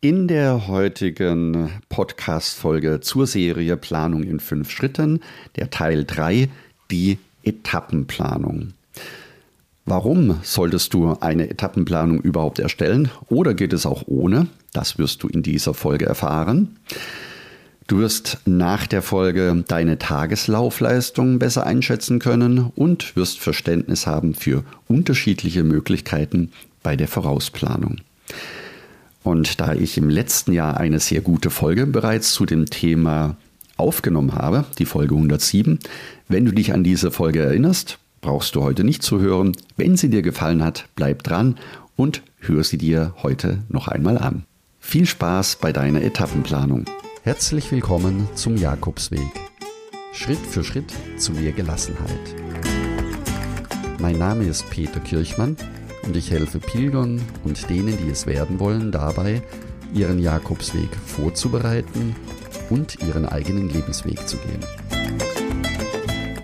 In der heutigen Podcast-Folge zur Serie Planung in fünf Schritten, der Teil 3, die Etappenplanung. Warum solltest du eine Etappenplanung überhaupt erstellen oder geht es auch ohne? Das wirst du in dieser Folge erfahren. Du wirst nach der Folge deine Tageslaufleistung besser einschätzen können und wirst Verständnis haben für unterschiedliche Möglichkeiten bei der Vorausplanung. Und da ich im letzten Jahr eine sehr gute Folge bereits zu dem Thema aufgenommen habe, die Folge 107, wenn du dich an diese Folge erinnerst, brauchst du heute nicht zu hören. Wenn sie dir gefallen hat, bleib dran und hör sie dir heute noch einmal an. Viel Spaß bei deiner Etappenplanung. Herzlich willkommen zum Jakobsweg. Schritt für Schritt zu mehr Gelassenheit. Mein Name ist Peter Kirchmann und ich helfe Pilgern und denen, die es werden wollen, dabei, ihren Jakobsweg vorzubereiten und ihren eigenen Lebensweg zu gehen.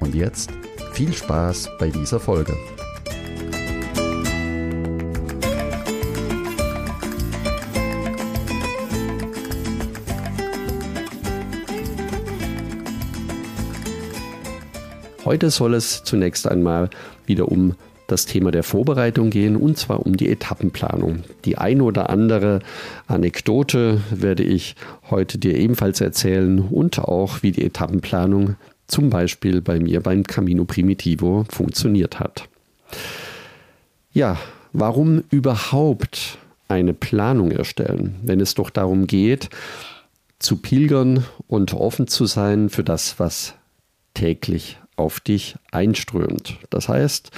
Und jetzt viel Spaß bei dieser Folge. Heute soll es zunächst einmal wieder um das Thema der Vorbereitung gehen und zwar um die Etappenplanung. Die eine oder andere Anekdote werde ich heute dir ebenfalls erzählen und auch wie die Etappenplanung zum Beispiel bei mir beim Camino Primitivo funktioniert hat. Ja, warum überhaupt eine Planung erstellen, wenn es doch darum geht, zu pilgern und offen zu sein für das, was täglich auf dich einströmt. Das heißt,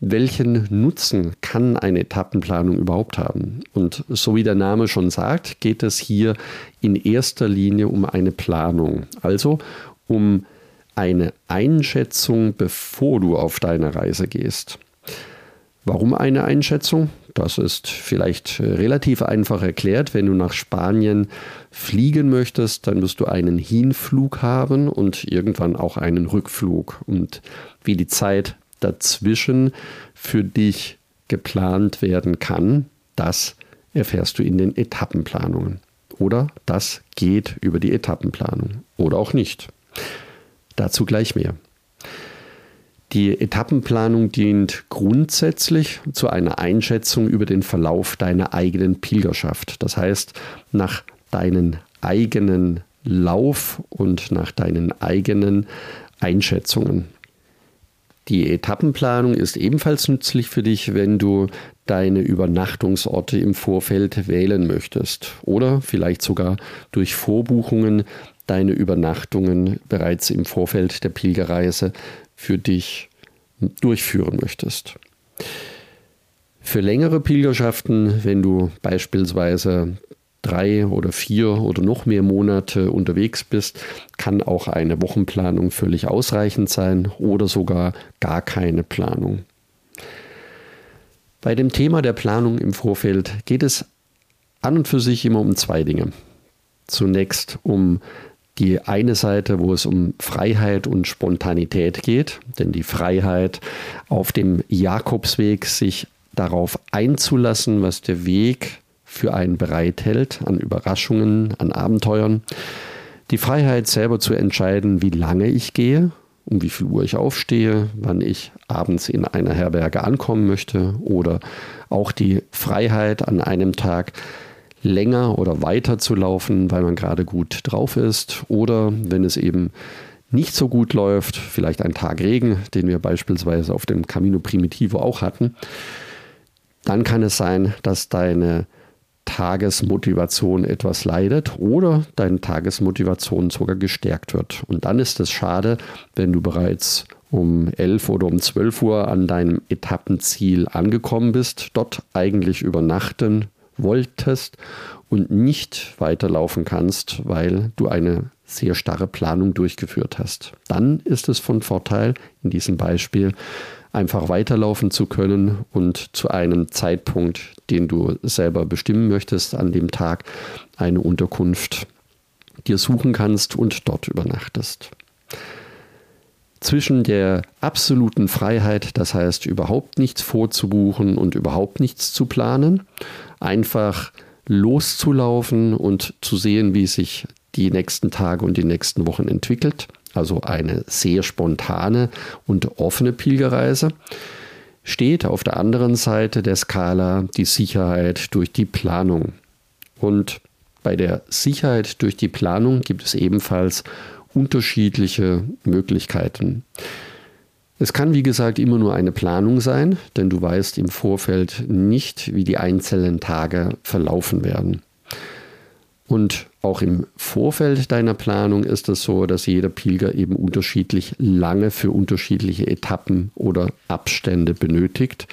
welchen Nutzen kann eine Etappenplanung überhaupt haben? Und so wie der Name schon sagt, geht es hier in erster Linie um eine Planung, also um eine Einschätzung, bevor du auf deine Reise gehst. Warum eine Einschätzung? Das ist vielleicht relativ einfach erklärt. Wenn du nach Spanien fliegen möchtest, dann wirst du einen Hinflug haben und irgendwann auch einen Rückflug. Und wie die Zeit dazwischen für dich geplant werden kann, das erfährst du in den Etappenplanungen. Oder das geht über die Etappenplanung. Oder auch nicht. Dazu gleich mehr. Die Etappenplanung dient grundsätzlich zu einer Einschätzung über den Verlauf deiner eigenen Pilgerschaft. Das heißt, nach deinen eigenen Lauf und nach deinen eigenen Einschätzungen. Die Etappenplanung ist ebenfalls nützlich für dich, wenn du deine Übernachtungsorte im Vorfeld wählen möchtest oder vielleicht sogar durch Vorbuchungen deine Übernachtungen bereits im Vorfeld der Pilgerreise für dich durchführen möchtest. Für längere Pilgerschaften, wenn du beispielsweise drei oder vier oder noch mehr Monate unterwegs bist, kann auch eine Wochenplanung völlig ausreichend sein oder sogar gar keine Planung. Bei dem Thema der Planung im Vorfeld geht es an und für sich immer um zwei Dinge. Zunächst um die eine Seite, wo es um Freiheit und Spontanität geht, denn die Freiheit auf dem Jakobsweg sich darauf einzulassen, was der Weg für einen bereithält an Überraschungen, an Abenteuern. Die Freiheit selber zu entscheiden, wie lange ich gehe, um wie viel Uhr ich aufstehe, wann ich abends in einer Herberge ankommen möchte oder auch die Freiheit an einem Tag länger oder weiter zu laufen, weil man gerade gut drauf ist oder wenn es eben nicht so gut läuft, vielleicht ein Tag Regen, den wir beispielsweise auf dem Camino Primitivo auch hatten, dann kann es sein, dass deine Tagesmotivation etwas leidet oder deine Tagesmotivation sogar gestärkt wird. Und dann ist es schade, wenn du bereits um 11 oder um 12 Uhr an deinem Etappenziel angekommen bist, dort eigentlich übernachten wolltest und nicht weiterlaufen kannst, weil du eine sehr starre Planung durchgeführt hast. Dann ist es von Vorteil, in diesem Beispiel, einfach weiterlaufen zu können und zu einem Zeitpunkt, den du selber bestimmen möchtest, an dem Tag eine Unterkunft dir suchen kannst und dort übernachtest. Zwischen der absoluten Freiheit, das heißt überhaupt nichts vorzubuchen und überhaupt nichts zu planen, einfach loszulaufen und zu sehen, wie sich die nächsten Tage und die nächsten Wochen entwickelt. Also eine sehr spontane und offene Pilgerreise. Steht auf der anderen Seite der Skala die Sicherheit durch die Planung. Und bei der Sicherheit durch die Planung gibt es ebenfalls unterschiedliche Möglichkeiten. Es kann, wie gesagt, immer nur eine Planung sein, denn du weißt im Vorfeld nicht, wie die einzelnen Tage verlaufen werden. Und auch im Vorfeld deiner Planung ist es so, dass jeder Pilger eben unterschiedlich lange für unterschiedliche Etappen oder Abstände benötigt.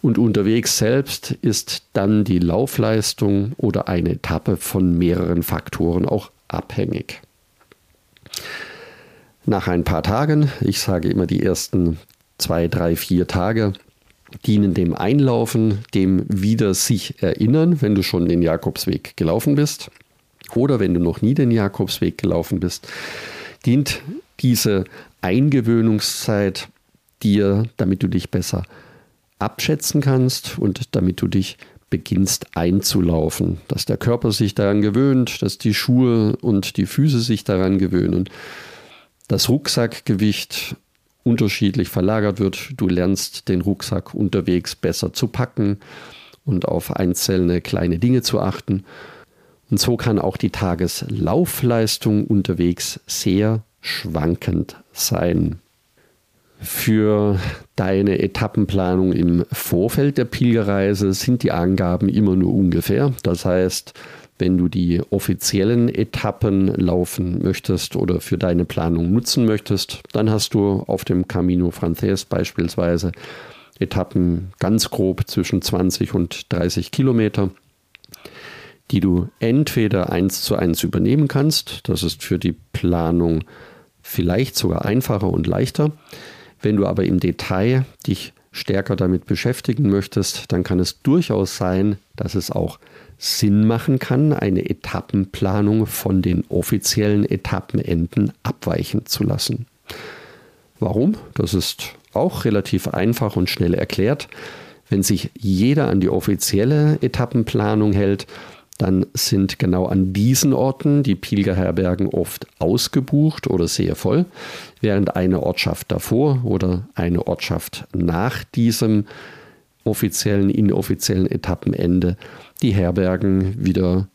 Und unterwegs selbst ist dann die Laufleistung oder eine Etappe von mehreren Faktoren auch abhängig. Nach ein paar Tagen, ich sage immer die ersten zwei, drei, vier Tage, dienen dem Einlaufen, dem wieder sich erinnern, wenn du schon den Jakobsweg gelaufen bist. Oder wenn du noch nie den Jakobsweg gelaufen bist, dient diese Eingewöhnungszeit dir, damit du dich besser abschätzen kannst und damit du dich beginnst einzulaufen, dass der Körper sich daran gewöhnt, dass die Schuhe und die Füße sich daran gewöhnen das Rucksackgewicht unterschiedlich verlagert wird. Du lernst den Rucksack unterwegs besser zu packen und auf einzelne kleine Dinge zu achten. Und so kann auch die Tageslaufleistung unterwegs sehr schwankend sein. Für deine Etappenplanung im Vorfeld der Pilgerreise sind die Angaben immer nur ungefähr. Das heißt, wenn du die offiziellen Etappen laufen möchtest oder für deine Planung nutzen möchtest, dann hast du auf dem Camino Frances beispielsweise Etappen ganz grob zwischen 20 und 30 Kilometer, die du entweder eins zu eins übernehmen kannst. Das ist für die Planung vielleicht sogar einfacher und leichter. Wenn du aber im Detail dich stärker damit beschäftigen möchtest, dann kann es durchaus sein, dass es auch Sinn machen kann, eine Etappenplanung von den offiziellen Etappenenden abweichen zu lassen. Warum? Das ist auch relativ einfach und schnell erklärt. Wenn sich jeder an die offizielle Etappenplanung hält, dann sind genau an diesen Orten die Pilgerherbergen oft ausgebucht oder sehr voll, während eine Ortschaft davor oder eine Ortschaft nach diesem offiziellen, inoffiziellen Etappenende die Herbergen wieder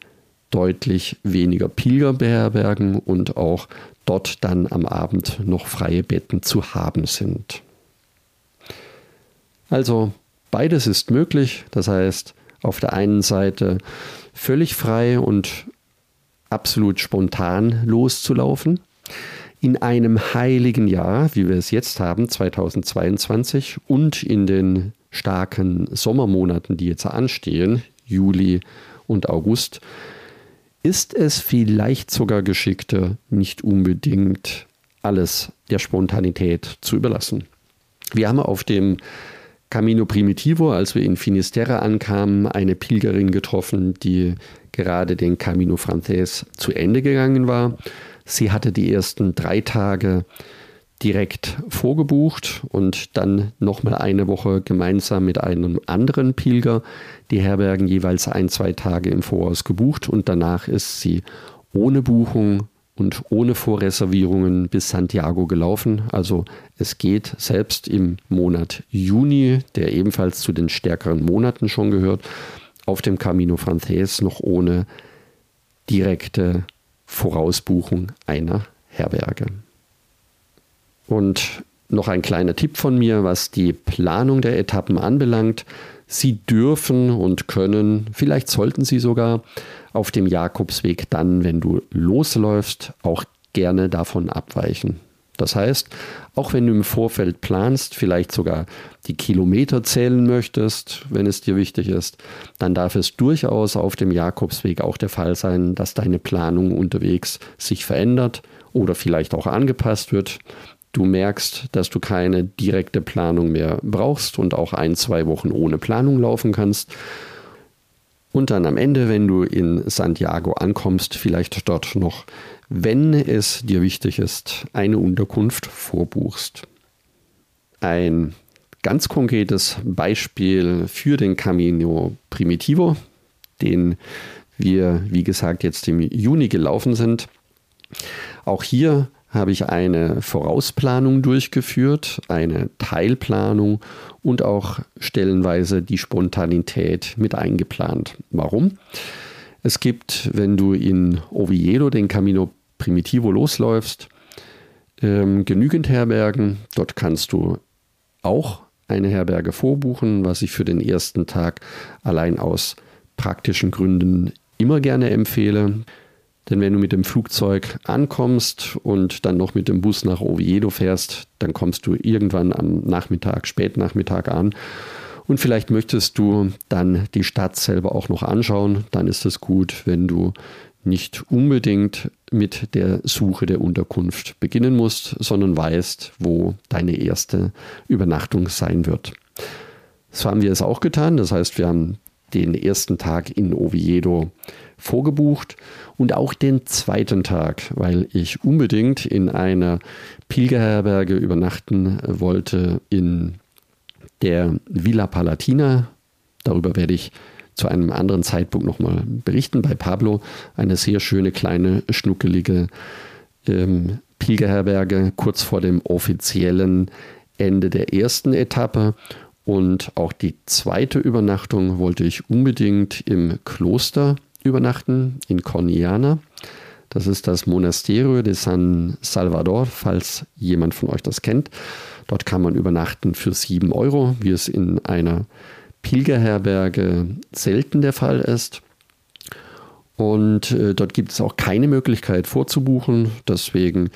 deutlich weniger Pilger beherbergen und auch dort dann am Abend noch freie Betten zu haben sind. Also beides ist möglich, das heißt auf der einen Seite völlig frei und absolut spontan loszulaufen. In einem heiligen Jahr, wie wir es jetzt haben, 2022, und in den starken Sommermonaten, die jetzt anstehen, Juli und August, ist es vielleicht sogar geschickter, nicht unbedingt alles der Spontanität zu überlassen. Wir haben auf dem Camino Primitivo, als wir in Finisterre ankamen, eine Pilgerin getroffen, die gerade den Camino Frances zu Ende gegangen war. Sie hatte die ersten drei Tage direkt vorgebucht und dann nochmal eine Woche gemeinsam mit einem anderen Pilger die Herbergen jeweils ein, zwei Tage im Voraus gebucht und danach ist sie ohne Buchung und ohne Vorreservierungen bis Santiago gelaufen. Also es geht selbst im Monat Juni, der ebenfalls zu den stärkeren Monaten schon gehört, auf dem Camino Frances noch ohne direkte Vorausbuchung einer Herberge. Und noch ein kleiner Tipp von mir, was die Planung der Etappen anbelangt. Sie dürfen und können, vielleicht sollten Sie sogar auf dem Jakobsweg dann, wenn du losläufst, auch gerne davon abweichen. Das heißt, auch wenn du im Vorfeld planst, vielleicht sogar die Kilometer zählen möchtest, wenn es dir wichtig ist, dann darf es durchaus auf dem Jakobsweg auch der Fall sein, dass deine Planung unterwegs sich verändert oder vielleicht auch angepasst wird du merkst, dass du keine direkte Planung mehr brauchst und auch ein, zwei Wochen ohne Planung laufen kannst. Und dann am Ende, wenn du in Santiago ankommst, vielleicht dort noch, wenn es dir wichtig ist, eine Unterkunft vorbuchst. Ein ganz konkretes Beispiel für den Camino Primitivo, den wir, wie gesagt, jetzt im Juni gelaufen sind. Auch hier habe ich eine Vorausplanung durchgeführt, eine Teilplanung und auch stellenweise die Spontanität mit eingeplant. Warum? Es gibt, wenn du in Oviedo den Camino Primitivo losläufst, ähm, genügend Herbergen. Dort kannst du auch eine Herberge vorbuchen, was ich für den ersten Tag allein aus praktischen Gründen immer gerne empfehle. Denn wenn du mit dem Flugzeug ankommst und dann noch mit dem Bus nach Oviedo fährst, dann kommst du irgendwann am Nachmittag, Spätnachmittag an. Und vielleicht möchtest du dann die Stadt selber auch noch anschauen. Dann ist es gut, wenn du nicht unbedingt mit der Suche der Unterkunft beginnen musst, sondern weißt, wo deine erste Übernachtung sein wird. So haben wir es auch getan. Das heißt, wir haben den ersten Tag in Oviedo vorgebucht und auch den zweiten Tag, weil ich unbedingt in einer Pilgerherberge übernachten wollte in der Villa Palatina. Darüber werde ich zu einem anderen Zeitpunkt nochmal berichten. Bei Pablo eine sehr schöne, kleine, schnuckelige ähm, Pilgerherberge kurz vor dem offiziellen Ende der ersten Etappe. Und auch die zweite Übernachtung wollte ich unbedingt im Kloster übernachten, in Corniana. Das ist das Monasterio de San Salvador, falls jemand von euch das kennt. Dort kann man übernachten für 7 Euro, wie es in einer Pilgerherberge selten der Fall ist. Und äh, dort gibt es auch keine Möglichkeit vorzubuchen. Deswegen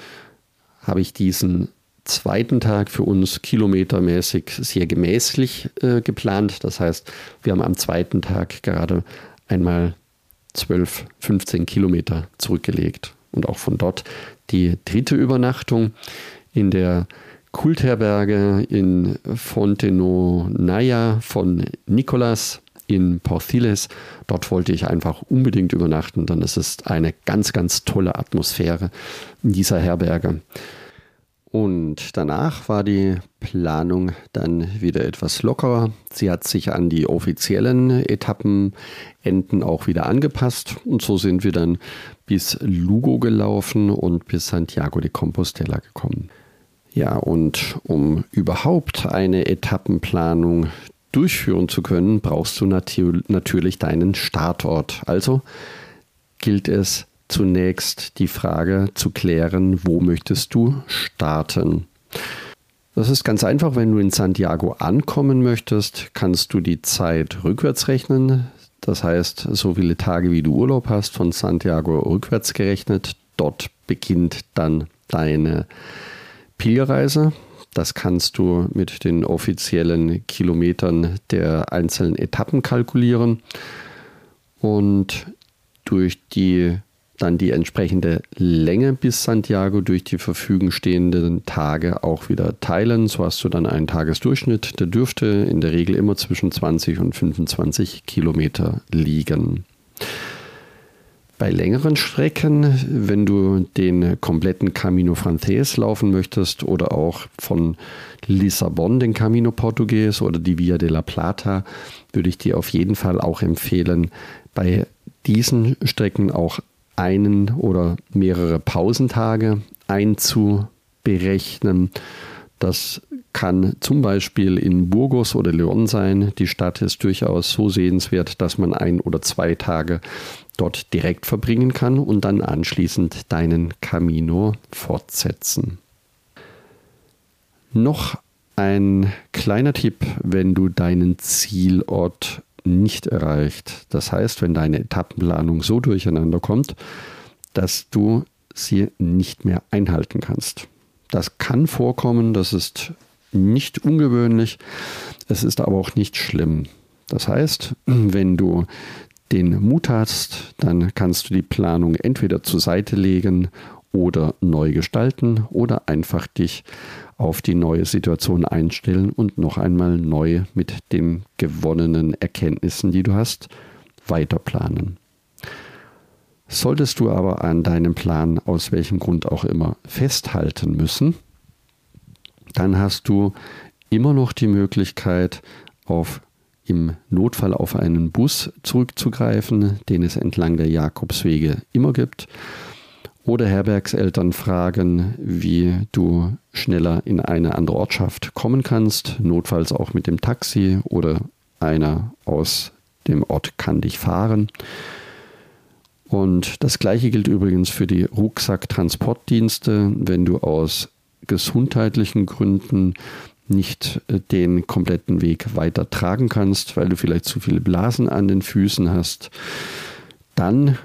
habe ich diesen zweiten Tag für uns kilometermäßig sehr gemäßlich äh, geplant. Das heißt, wir haben am zweiten Tag gerade einmal 12, 15 Kilometer zurückgelegt. Und auch von dort die dritte Übernachtung in der Kultherberge in Fontenonaia von Nicolas in Porthiles. Dort wollte ich einfach unbedingt übernachten, denn es ist eine ganz, ganz tolle Atmosphäre in dieser Herberge. Und danach war die Planung dann wieder etwas lockerer. Sie hat sich an die offiziellen Etappenenden auch wieder angepasst. Und so sind wir dann bis Lugo gelaufen und bis Santiago de Compostela gekommen. Ja, und um überhaupt eine Etappenplanung durchführen zu können, brauchst du natürlich deinen Startort. Also gilt es zunächst die Frage zu klären, wo möchtest du starten? Das ist ganz einfach, wenn du in Santiago ankommen möchtest, kannst du die Zeit rückwärts rechnen. Das heißt, so viele Tage wie du Urlaub hast, von Santiago rückwärts gerechnet. Dort beginnt dann deine Pilgerreise. Das kannst du mit den offiziellen Kilometern der einzelnen Etappen kalkulieren. Und durch die dann die entsprechende Länge bis Santiago durch die verfügen stehenden Tage auch wieder teilen. So hast du dann einen Tagesdurchschnitt. Der dürfte in der Regel immer zwischen 20 und 25 Kilometer liegen. Bei längeren Strecken, wenn du den kompletten Camino Frances laufen möchtest oder auch von Lissabon den Camino Portugues oder die Via de la Plata, würde ich dir auf jeden Fall auch empfehlen, bei diesen Strecken auch einen oder mehrere Pausentage einzuberechnen. Das kann zum Beispiel in Burgos oder Leon sein. Die Stadt ist durchaus so sehenswert, dass man ein oder zwei Tage dort direkt verbringen kann und dann anschließend deinen Camino fortsetzen. Noch ein kleiner Tipp, wenn du deinen Zielort nicht erreicht. Das heißt, wenn deine Etappenplanung so durcheinander kommt, dass du sie nicht mehr einhalten kannst. Das kann vorkommen, das ist nicht ungewöhnlich, es ist aber auch nicht schlimm. Das heißt, wenn du den Mut hast, dann kannst du die Planung entweder zur Seite legen oder neu gestalten oder einfach dich auf die neue Situation einstellen und noch einmal neu mit den gewonnenen Erkenntnissen, die du hast, weiterplanen. Solltest du aber an deinem Plan aus welchem Grund auch immer festhalten müssen, dann hast du immer noch die Möglichkeit, auf im Notfall auf einen Bus zurückzugreifen, den es entlang der Jakobswege immer gibt. Oder Herbergseltern fragen, wie du schneller in eine andere Ortschaft kommen kannst, notfalls auch mit dem Taxi oder einer aus dem Ort kann dich fahren. Und das gleiche gilt übrigens für die Rucksacktransportdienste. Wenn du aus gesundheitlichen Gründen nicht äh, den kompletten Weg weiter tragen kannst, weil du vielleicht zu viele Blasen an den Füßen hast, dann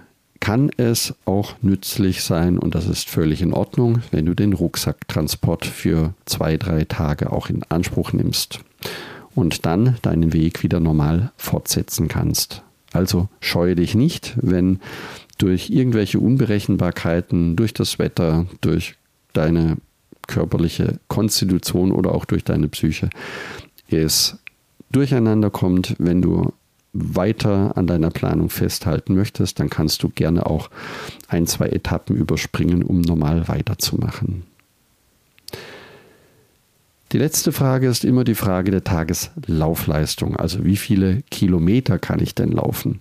kann es auch nützlich sein, und das ist völlig in Ordnung, wenn du den Rucksacktransport für zwei, drei Tage auch in Anspruch nimmst und dann deinen Weg wieder normal fortsetzen kannst. Also scheue dich nicht, wenn durch irgendwelche Unberechenbarkeiten, durch das Wetter, durch deine körperliche Konstitution oder auch durch deine Psyche es durcheinander kommt, wenn du weiter an deiner Planung festhalten möchtest, dann kannst du gerne auch ein, zwei Etappen überspringen, um normal weiterzumachen. Die letzte Frage ist immer die Frage der Tageslaufleistung, also wie viele Kilometer kann ich denn laufen?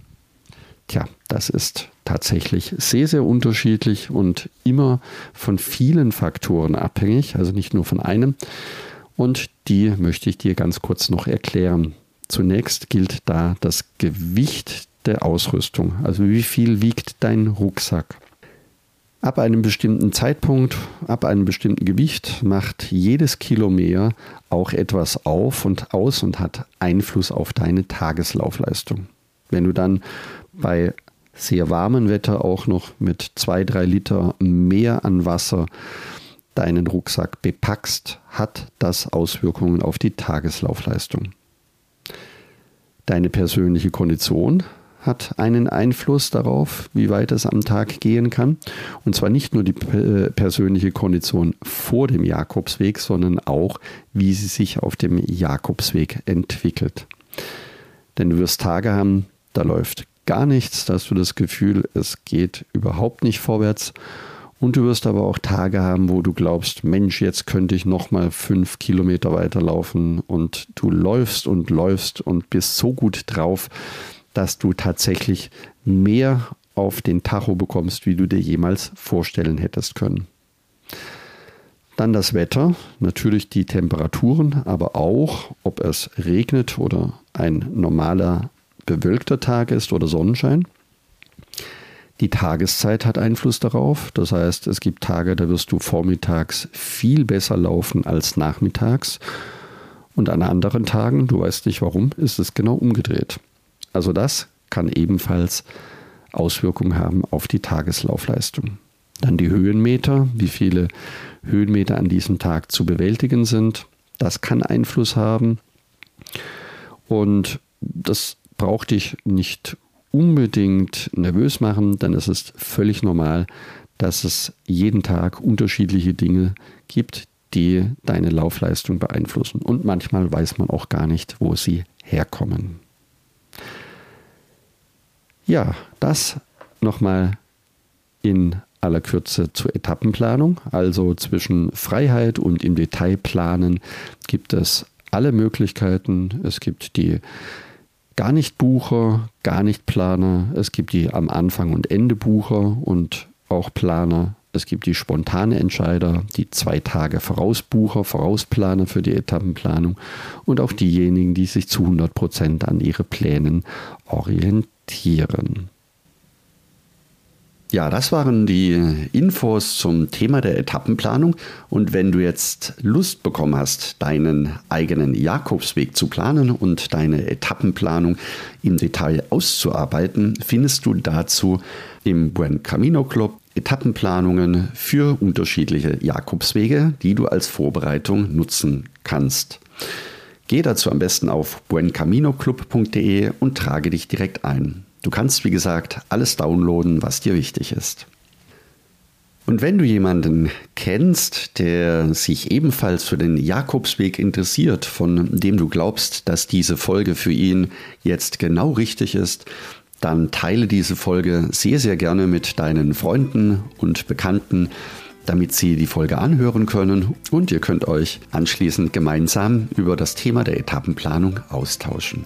Tja, das ist tatsächlich sehr, sehr unterschiedlich und immer von vielen Faktoren abhängig, also nicht nur von einem. Und die möchte ich dir ganz kurz noch erklären. Zunächst gilt da das Gewicht der Ausrüstung, also wie viel wiegt dein Rucksack. Ab einem bestimmten Zeitpunkt, ab einem bestimmten Gewicht macht jedes Kilo mehr auch etwas auf und aus und hat Einfluss auf deine Tageslaufleistung. Wenn du dann bei sehr warmem Wetter auch noch mit zwei, drei Liter mehr an Wasser deinen Rucksack bepackst, hat das Auswirkungen auf die Tageslaufleistung. Deine persönliche Kondition hat einen Einfluss darauf, wie weit es am Tag gehen kann. Und zwar nicht nur die persönliche Kondition vor dem Jakobsweg, sondern auch, wie sie sich auf dem Jakobsweg entwickelt. Denn du wirst Tage haben, da läuft gar nichts, da hast du das Gefühl, es geht überhaupt nicht vorwärts. Und du wirst aber auch Tage haben, wo du glaubst, Mensch, jetzt könnte ich noch mal fünf Kilometer weiterlaufen und du läufst und läufst und bist so gut drauf, dass du tatsächlich mehr auf den Tacho bekommst, wie du dir jemals vorstellen hättest können. Dann das Wetter, natürlich die Temperaturen, aber auch, ob es regnet oder ein normaler bewölkter Tag ist oder Sonnenschein. Die Tageszeit hat Einfluss darauf. Das heißt, es gibt Tage, da wirst du vormittags viel besser laufen als nachmittags. Und an anderen Tagen, du weißt nicht warum, ist es genau umgedreht. Also das kann ebenfalls Auswirkungen haben auf die Tageslaufleistung. Dann die Höhenmeter, wie viele Höhenmeter an diesem Tag zu bewältigen sind. Das kann Einfluss haben. Und das braucht dich nicht unbedingt nervös machen, denn es ist völlig normal, dass es jeden Tag unterschiedliche Dinge gibt, die deine Laufleistung beeinflussen. Und manchmal weiß man auch gar nicht, wo sie herkommen. Ja, das nochmal in aller Kürze zur Etappenplanung. Also zwischen Freiheit und im Detail planen gibt es alle Möglichkeiten. Es gibt die gar nicht Bucher, gar nicht Planer. Es gibt die am Anfang und Ende Bucher und auch Planer. Es gibt die spontane Entscheider, die zwei Tage Vorausbucher, Vorausplaner für die Etappenplanung und auch diejenigen, die sich zu 100 Prozent an ihre Plänen orientieren. Ja, das waren die Infos zum Thema der Etappenplanung. Und wenn du jetzt Lust bekommen hast, deinen eigenen Jakobsweg zu planen und deine Etappenplanung im Detail auszuarbeiten, findest du dazu im Buen Camino Club Etappenplanungen für unterschiedliche Jakobswege, die du als Vorbereitung nutzen kannst. Geh dazu am besten auf buencaminoclub.de und trage dich direkt ein. Du kannst, wie gesagt, alles downloaden, was dir wichtig ist. Und wenn du jemanden kennst, der sich ebenfalls für den Jakobsweg interessiert, von dem du glaubst, dass diese Folge für ihn jetzt genau richtig ist, dann teile diese Folge sehr, sehr gerne mit deinen Freunden und Bekannten, damit sie die Folge anhören können und ihr könnt euch anschließend gemeinsam über das Thema der Etappenplanung austauschen.